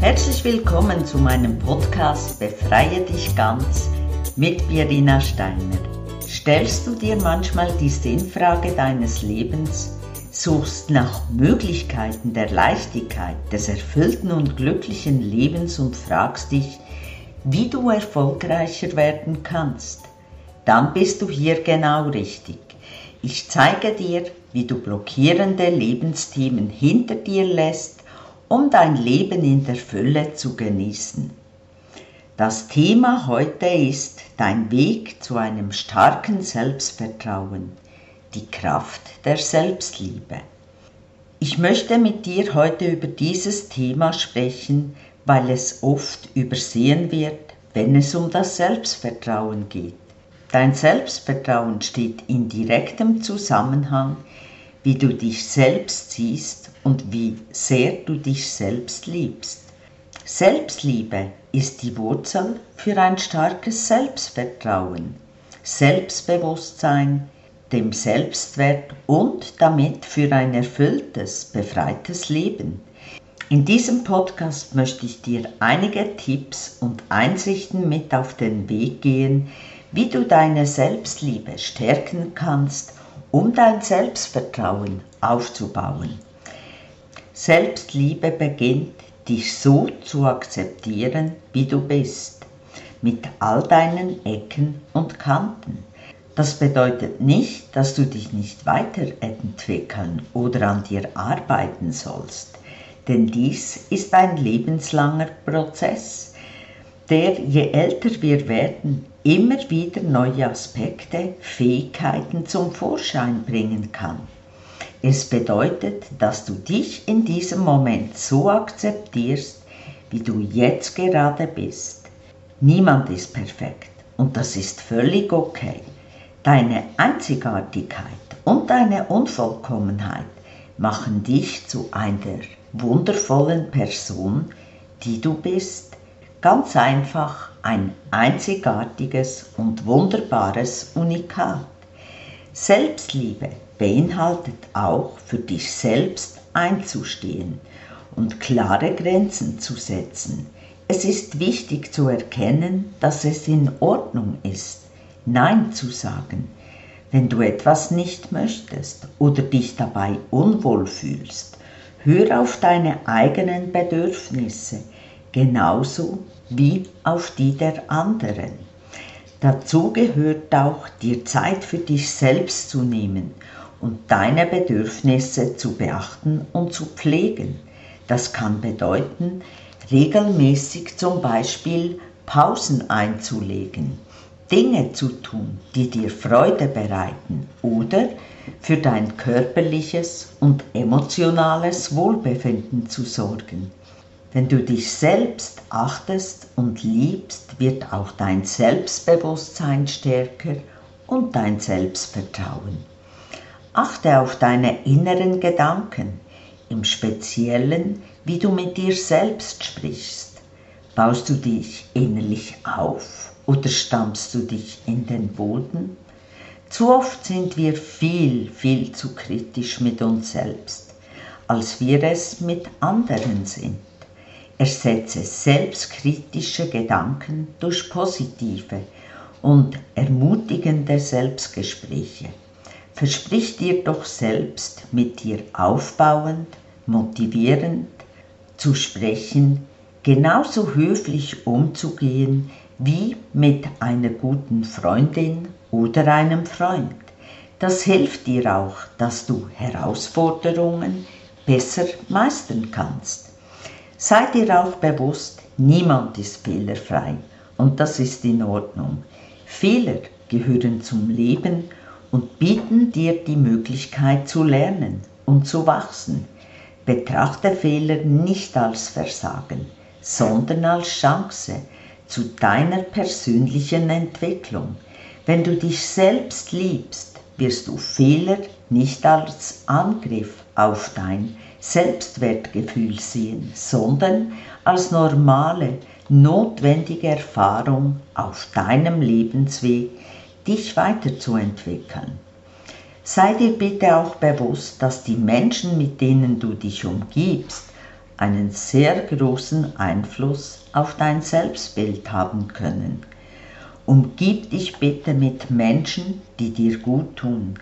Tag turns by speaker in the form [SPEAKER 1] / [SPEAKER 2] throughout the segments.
[SPEAKER 1] Herzlich willkommen zu meinem Podcast Befreie dich ganz mit Birina Steiner. Stellst du dir manchmal die Sinnfrage deines Lebens, suchst nach Möglichkeiten der Leichtigkeit, des erfüllten und glücklichen Lebens und fragst dich, wie du erfolgreicher werden kannst, dann bist du hier genau richtig. Ich zeige dir, wie du blockierende Lebensthemen hinter dir lässt, um dein Leben in der Fülle zu genießen. Das Thema heute ist dein Weg zu einem starken Selbstvertrauen, die Kraft der Selbstliebe. Ich möchte mit dir heute über dieses Thema sprechen, weil es oft übersehen wird, wenn es um das Selbstvertrauen geht. Dein Selbstvertrauen steht in direktem Zusammenhang, wie du dich selbst siehst und wie sehr du dich selbst liebst. Selbstliebe ist die Wurzel für ein starkes Selbstvertrauen, Selbstbewusstsein, dem Selbstwert und damit für ein erfülltes, befreites Leben. In diesem Podcast möchte ich dir einige Tipps und Einsichten mit auf den Weg gehen, wie du deine Selbstliebe stärken kannst, um dein Selbstvertrauen aufzubauen. Selbstliebe beginnt, dich so zu akzeptieren, wie du bist, mit all deinen Ecken und Kanten. Das bedeutet nicht, dass du dich nicht weiterentwickeln oder an dir arbeiten sollst, denn dies ist ein lebenslanger Prozess, der je älter wir werden, immer wieder neue Aspekte, Fähigkeiten zum Vorschein bringen kann. Es bedeutet, dass du dich in diesem Moment so akzeptierst, wie du jetzt gerade bist. Niemand ist perfekt und das ist völlig okay. Deine Einzigartigkeit und deine Unvollkommenheit machen dich zu einer wundervollen Person, die du bist. Ganz einfach ein einzigartiges und wunderbares Unikat. Selbstliebe beinhaltet auch für dich selbst einzustehen und klare Grenzen zu setzen. Es ist wichtig zu erkennen, dass es in Ordnung ist, Nein zu sagen, wenn du etwas nicht möchtest oder dich dabei unwohl fühlst. Hör auf deine eigenen Bedürfnisse, genauso wie auf die der anderen. Dazu gehört auch, dir Zeit für dich selbst zu nehmen und deine Bedürfnisse zu beachten und zu pflegen. Das kann bedeuten, regelmäßig zum Beispiel Pausen einzulegen, Dinge zu tun, die dir Freude bereiten oder für dein körperliches und emotionales Wohlbefinden zu sorgen. Wenn du dich selbst achtest und liebst, wird auch dein Selbstbewusstsein stärker und dein Selbstvertrauen. Achte auf deine inneren Gedanken, im Speziellen, wie du mit dir selbst sprichst. Baust du dich innerlich auf oder stampfst du dich in den Boden? Zu oft sind wir viel, viel zu kritisch mit uns selbst, als wir es mit anderen sind. Ersetze selbstkritische Gedanken durch positive und ermutigende Selbstgespräche. Versprich dir doch selbst, mit dir aufbauend, motivierend zu sprechen, genauso höflich umzugehen wie mit einer guten Freundin oder einem Freund. Das hilft dir auch, dass du Herausforderungen besser meistern kannst. Sei dir auch bewusst, niemand ist fehlerfrei und das ist in Ordnung. Fehler gehören zum Leben und bieten dir die Möglichkeit zu lernen und zu wachsen. Betrachte Fehler nicht als Versagen, sondern als Chance zu deiner persönlichen Entwicklung. Wenn du dich selbst liebst, wirst du Fehler nicht als Angriff auf dein Selbstwertgefühl sehen, sondern als normale, notwendige Erfahrung auf deinem Lebensweg, dich weiterzuentwickeln. Sei dir bitte auch bewusst, dass die Menschen, mit denen du dich umgibst, einen sehr großen Einfluss auf dein Selbstbild haben können. Umgib dich bitte mit Menschen, die dir gut tun,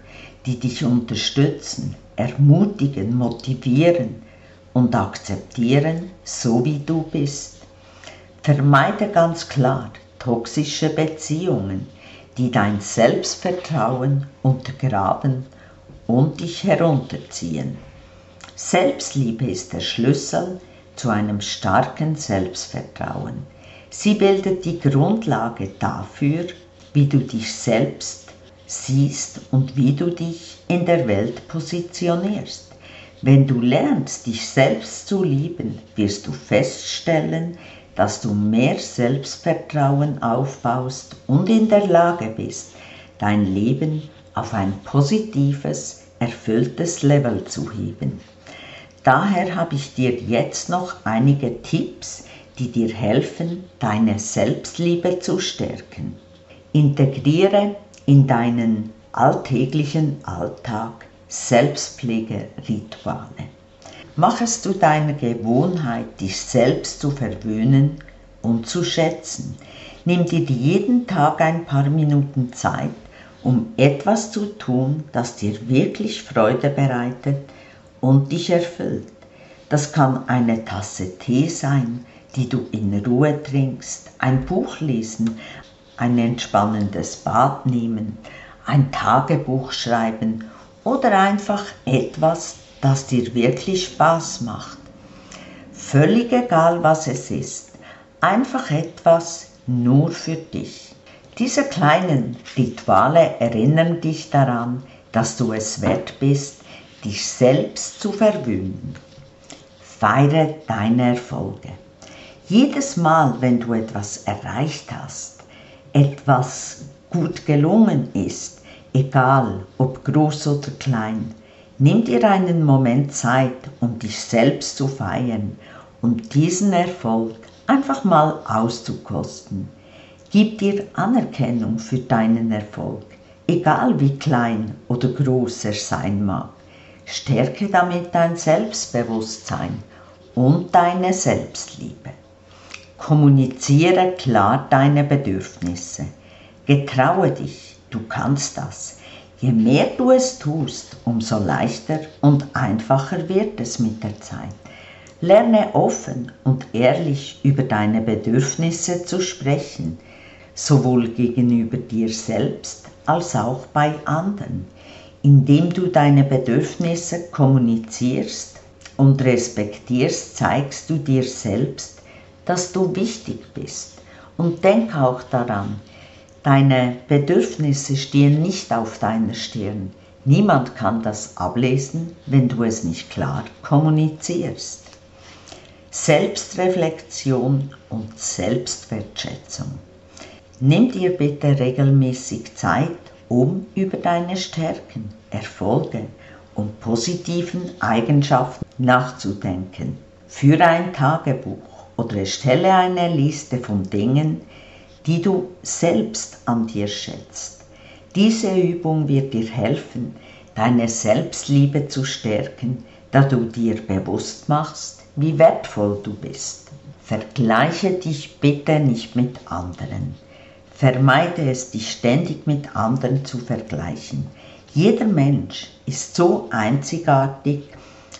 [SPEAKER 1] die dich unterstützen, ermutigen, motivieren und akzeptieren, so wie du bist. Vermeide ganz klar toxische Beziehungen, die dein Selbstvertrauen untergraben und dich herunterziehen. Selbstliebe ist der Schlüssel zu einem starken Selbstvertrauen. Sie bildet die Grundlage dafür, wie du dich selbst siehst und wie du dich in der Welt positionierst. Wenn du lernst, dich selbst zu lieben, wirst du feststellen, dass du mehr Selbstvertrauen aufbaust und in der Lage bist, dein Leben auf ein positives, erfülltes Level zu heben. Daher habe ich dir jetzt noch einige Tipps, die dir helfen, deine Selbstliebe zu stärken. Integriere in deinen alltäglichen Alltag Selbstpflegerituale. Mach es zu deiner Gewohnheit, dich selbst zu verwöhnen und zu schätzen. Nimm dir jeden Tag ein paar Minuten Zeit, um etwas zu tun, das dir wirklich Freude bereitet und dich erfüllt. Das kann eine Tasse Tee sein, die du in Ruhe trinkst, ein Buch lesen, ein entspannendes Bad nehmen, ein Tagebuch schreiben oder einfach etwas, das dir wirklich Spaß macht. Völlig egal, was es ist, einfach etwas nur für dich. Diese kleinen Rituale erinnern dich daran, dass du es wert bist, dich selbst zu verwöhnen. Feiere deine Erfolge. Jedes Mal, wenn du etwas erreicht hast, etwas gut gelungen ist, egal ob groß oder klein, Nimm dir einen Moment Zeit, um dich selbst zu feiern und diesen Erfolg einfach mal auszukosten. Gib dir Anerkennung für deinen Erfolg, egal wie klein oder groß er sein mag. Stärke damit dein Selbstbewusstsein und deine Selbstliebe. Kommuniziere klar deine Bedürfnisse. Getraue dich, du kannst das. Je mehr du es tust, umso leichter und einfacher wird es mit der Zeit. Lerne offen und ehrlich über deine Bedürfnisse zu sprechen, sowohl gegenüber dir selbst als auch bei anderen. Indem du deine Bedürfnisse kommunizierst und respektierst, zeigst du dir selbst, dass du wichtig bist. Und denk auch daran, Deine Bedürfnisse stehen nicht auf deiner Stirn. Niemand kann das ablesen, wenn du es nicht klar kommunizierst. Selbstreflexion und Selbstwertschätzung. Nimm dir bitte regelmäßig Zeit, um über deine Stärken, Erfolge und positiven Eigenschaften nachzudenken. Führe ein Tagebuch oder erstelle eine Liste von Dingen, die du selbst an dir schätzt. Diese Übung wird dir helfen, deine Selbstliebe zu stärken, da du dir bewusst machst, wie wertvoll du bist. Vergleiche dich bitte nicht mit anderen. Vermeide es, dich ständig mit anderen zu vergleichen. Jeder Mensch ist so einzigartig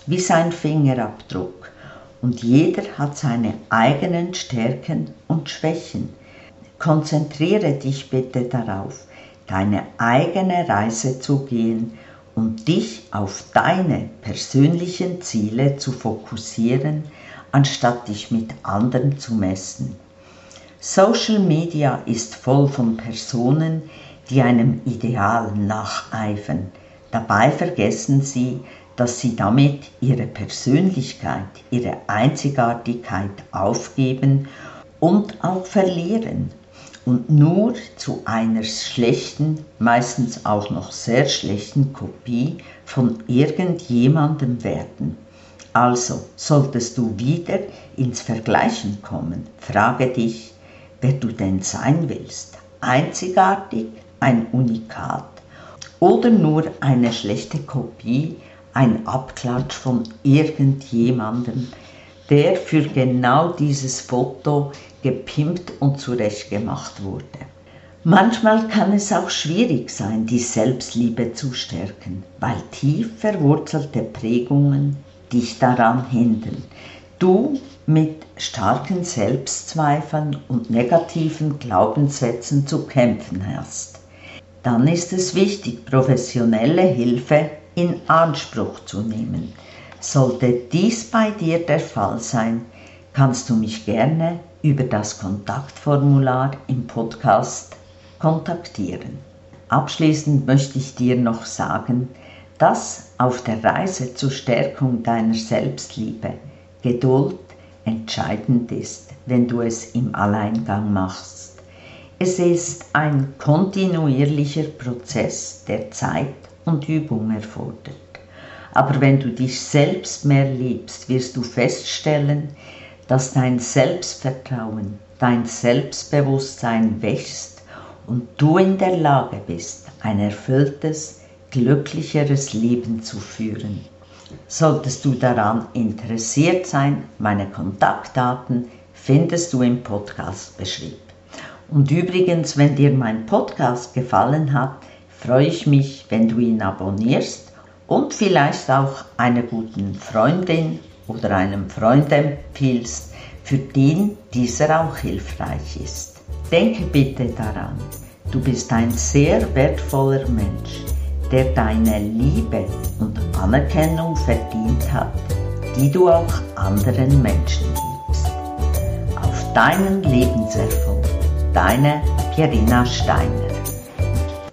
[SPEAKER 1] wie sein Fingerabdruck und jeder hat seine eigenen Stärken und Schwächen. Konzentriere dich bitte darauf, deine eigene Reise zu gehen und dich auf deine persönlichen Ziele zu fokussieren, anstatt dich mit anderen zu messen. Social Media ist voll von Personen, die einem Ideal nacheifern. Dabei vergessen sie, dass sie damit ihre Persönlichkeit, ihre Einzigartigkeit aufgeben und auch verlieren und nur zu einer schlechten, meistens auch noch sehr schlechten Kopie von irgendjemandem werden. Also solltest du wieder ins Vergleichen kommen, frage dich, wer du denn sein willst. Einzigartig, ein Unikat oder nur eine schlechte Kopie, ein Abklatsch von irgendjemandem, der für genau dieses Foto gepimpt und zurechtgemacht wurde. Manchmal kann es auch schwierig sein, die Selbstliebe zu stärken, weil tief verwurzelte Prägungen dich daran hindern. Du mit starken Selbstzweifeln und negativen Glaubenssätzen zu kämpfen hast. Dann ist es wichtig, professionelle Hilfe in Anspruch zu nehmen. Sollte dies bei dir der Fall sein, kannst du mich gerne über das Kontaktformular im Podcast kontaktieren. Abschließend möchte ich dir noch sagen, dass auf der Reise zur Stärkung deiner Selbstliebe Geduld entscheidend ist, wenn du es im Alleingang machst. Es ist ein kontinuierlicher Prozess, der Zeit und Übung erfordert. Aber wenn du dich selbst mehr liebst, wirst du feststellen, dass dein Selbstvertrauen, dein Selbstbewusstsein wächst und du in der Lage bist, ein erfülltes, glücklicheres Leben zu führen. Solltest du daran interessiert sein, meine Kontaktdaten findest du im Podcast beschrieben. Und übrigens, wenn dir mein Podcast gefallen hat, freue ich mich, wenn du ihn abonnierst und vielleicht auch einer guten Freundin oder einem Freund empfiehlst, für den dieser auch hilfreich ist. Denke bitte daran, du bist ein sehr wertvoller Mensch der deine Liebe und Anerkennung verdient hat, die du auch anderen Menschen gibst. Auf deinen Lebenserfolg, deine Pierina Steiner.